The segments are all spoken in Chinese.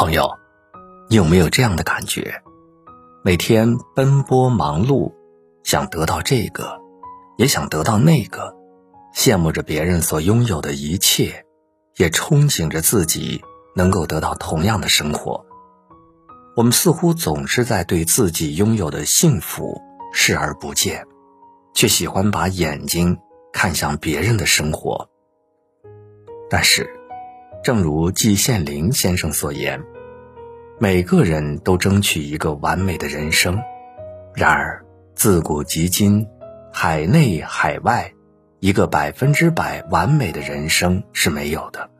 朋友，你有没有这样的感觉？每天奔波忙碌，想得到这个，也想得到那个，羡慕着别人所拥有的一切，也憧憬着自己能够得到同样的生活。我们似乎总是在对自己拥有的幸福视而不见，却喜欢把眼睛看向别人的生活。但是，正如季羡林先生所言，每个人都争取一个完美的人生。然而，自古及今，海内海外，一个百分之百完美的人生是没有的。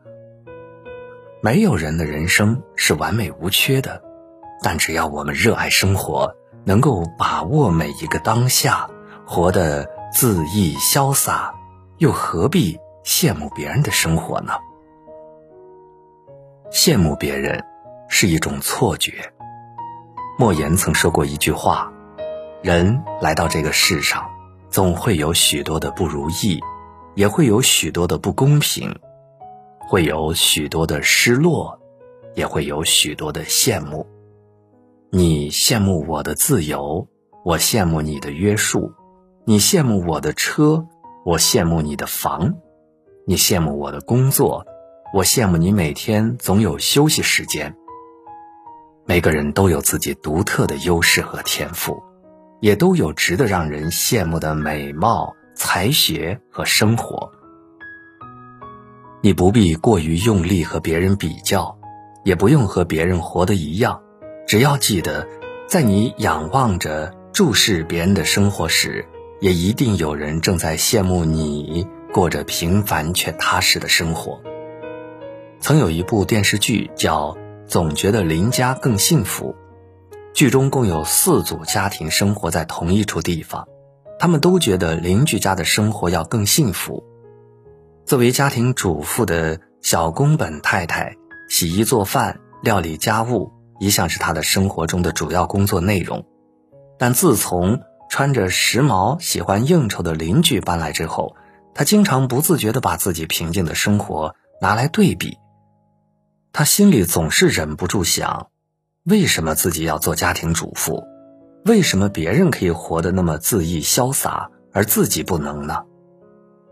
没有人的人生是完美无缺的，但只要我们热爱生活，能够把握每一个当下，活得恣意潇洒，又何必羡慕别人的生活呢？羡慕别人是一种错觉。莫言曾说过一句话：“人来到这个世上，总会有许多的不如意，也会有许多的不公平，会有许多的失落，也会有许多的羡慕。你羡慕我的自由，我羡慕你的约束；你羡慕我的车，我羡慕你的房；你羡慕我的工作。”我羡慕你每天总有休息时间。每个人都有自己独特的优势和天赋，也都有值得让人羡慕的美貌、才学和生活。你不必过于用力和别人比较，也不用和别人活得一样。只要记得，在你仰望着、注视别人的生活时，也一定有人正在羡慕你过着平凡却踏实的生活。曾有一部电视剧叫《总觉得邻家更幸福》，剧中共有四组家庭生活在同一处地方，他们都觉得邻居家的生活要更幸福。作为家庭主妇的小宫本太太，洗衣做饭、料理家务一向是她的生活中的主要工作内容。但自从穿着时髦、喜欢应酬的邻居搬来之后，她经常不自觉地把自己平静的生活拿来对比。他心里总是忍不住想：为什么自己要做家庭主妇？为什么别人可以活得那么恣意潇洒，而自己不能呢？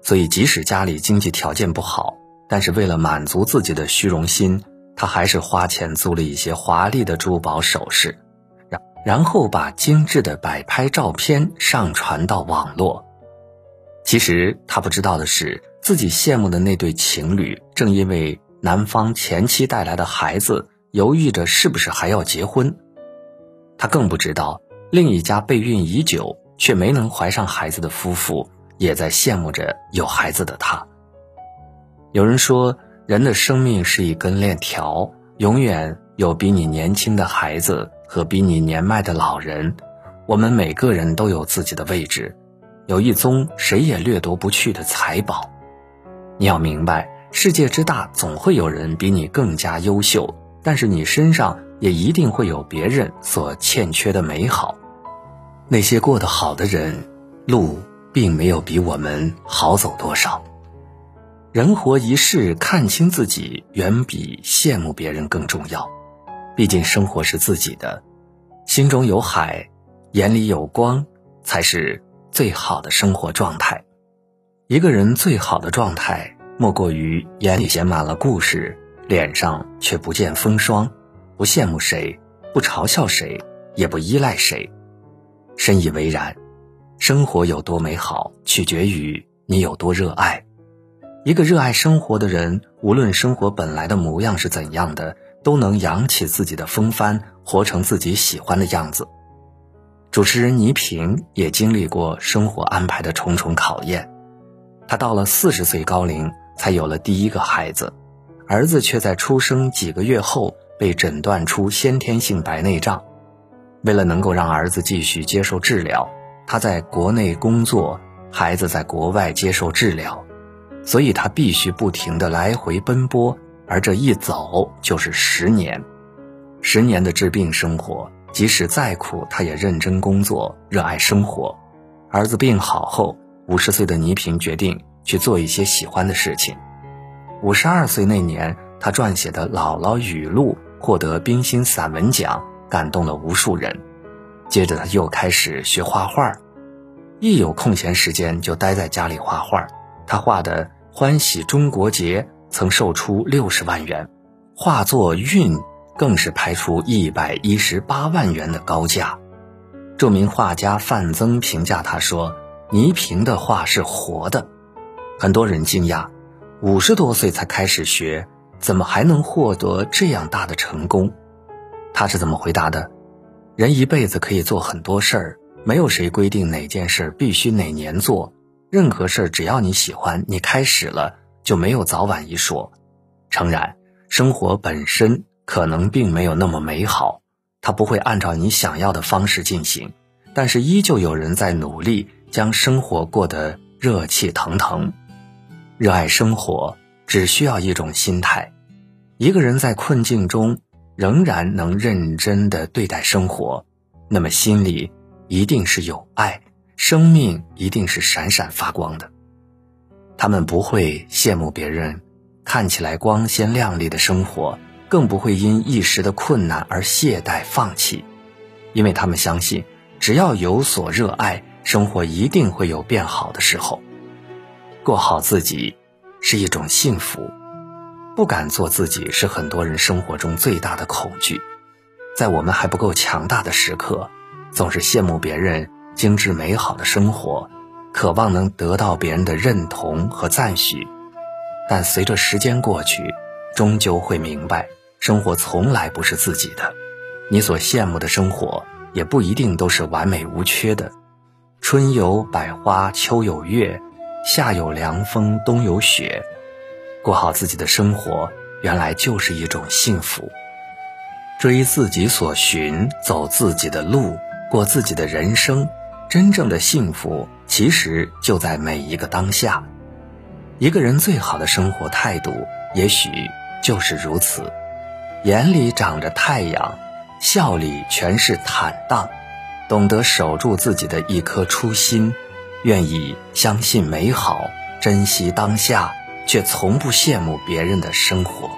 所以，即使家里经济条件不好，但是为了满足自己的虚荣心，他还是花钱租了一些华丽的珠宝首饰，然然后把精致的摆拍照片上传到网络。其实他不知道的是，自己羡慕的那对情侣，正因为。男方前妻带来的孩子犹豫着是不是还要结婚，他更不知道另一家备孕已久却没能怀上孩子的夫妇也在羡慕着有孩子的他。有人说，人的生命是一根链条，永远有比你年轻的孩子和比你年迈的老人。我们每个人都有自己的位置，有一宗谁也掠夺不去的财宝。你要明白。世界之大，总会有人比你更加优秀，但是你身上也一定会有别人所欠缺的美好。那些过得好的人，路并没有比我们好走多少。人活一世，看清自己远比羡慕别人更重要。毕竟生活是自己的，心中有海，眼里有光，才是最好的生活状态。一个人最好的状态。莫过于眼里写满了故事，脸上却不见风霜，不羡慕谁，不嘲笑谁，也不依赖谁。深以为然。生活有多美好，取决于你有多热爱。一个热爱生活的人，无论生活本来的模样是怎样的，都能扬起自己的风帆，活成自己喜欢的样子。主持人倪萍也经历过生活安排的重重考验，她到了四十岁高龄。才有了第一个孩子，儿子却在出生几个月后被诊断出先天性白内障。为了能够让儿子继续接受治疗，他在国内工作，孩子在国外接受治疗，所以他必须不停地来回奔波，而这一走就是十年。十年的治病生活，即使再苦，他也认真工作，热爱生活。儿子病好后，五十岁的倪萍决定。去做一些喜欢的事情。五十二岁那年，他撰写的《姥姥语录》获得冰心散文奖，感动了无数人。接着他又开始学画画，一有空闲时间就待在家里画画。他画的《欢喜中国节》曾售出六十万元，画作《韵》更是拍出一百一十八万元的高价。著名画家范曾评价他说：“倪萍的画是活的。”很多人惊讶，五十多岁才开始学，怎么还能获得这样大的成功？他是怎么回答的？人一辈子可以做很多事儿，没有谁规定哪件事必须哪年做。任何事儿只要你喜欢，你开始了就没有早晚一说。诚然，生活本身可能并没有那么美好，它不会按照你想要的方式进行，但是依旧有人在努力将生活过得热气腾腾。热爱生活，只需要一种心态。一个人在困境中仍然能认真的对待生活，那么心里一定是有爱，生命一定是闪闪发光的。他们不会羡慕别人看起来光鲜亮丽的生活，更不会因一时的困难而懈怠放弃，因为他们相信，只要有所热爱，生活一定会有变好的时候。过好自己是一种幸福，不敢做自己是很多人生活中最大的恐惧。在我们还不够强大的时刻，总是羡慕别人精致美好的生活，渴望能得到别人的认同和赞许。但随着时间过去，终究会明白，生活从来不是自己的。你所羡慕的生活，也不一定都是完美无缺的。春有百花，秋有月。夏有凉风，冬有雪，过好自己的生活，原来就是一种幸福。追自己所寻，走自己的路，过自己的人生，真正的幸福其实就在每一个当下。一个人最好的生活态度，也许就是如此：眼里长着太阳，笑里全是坦荡，懂得守住自己的一颗初心。愿意相信美好，珍惜当下，却从不羡慕别人的生活。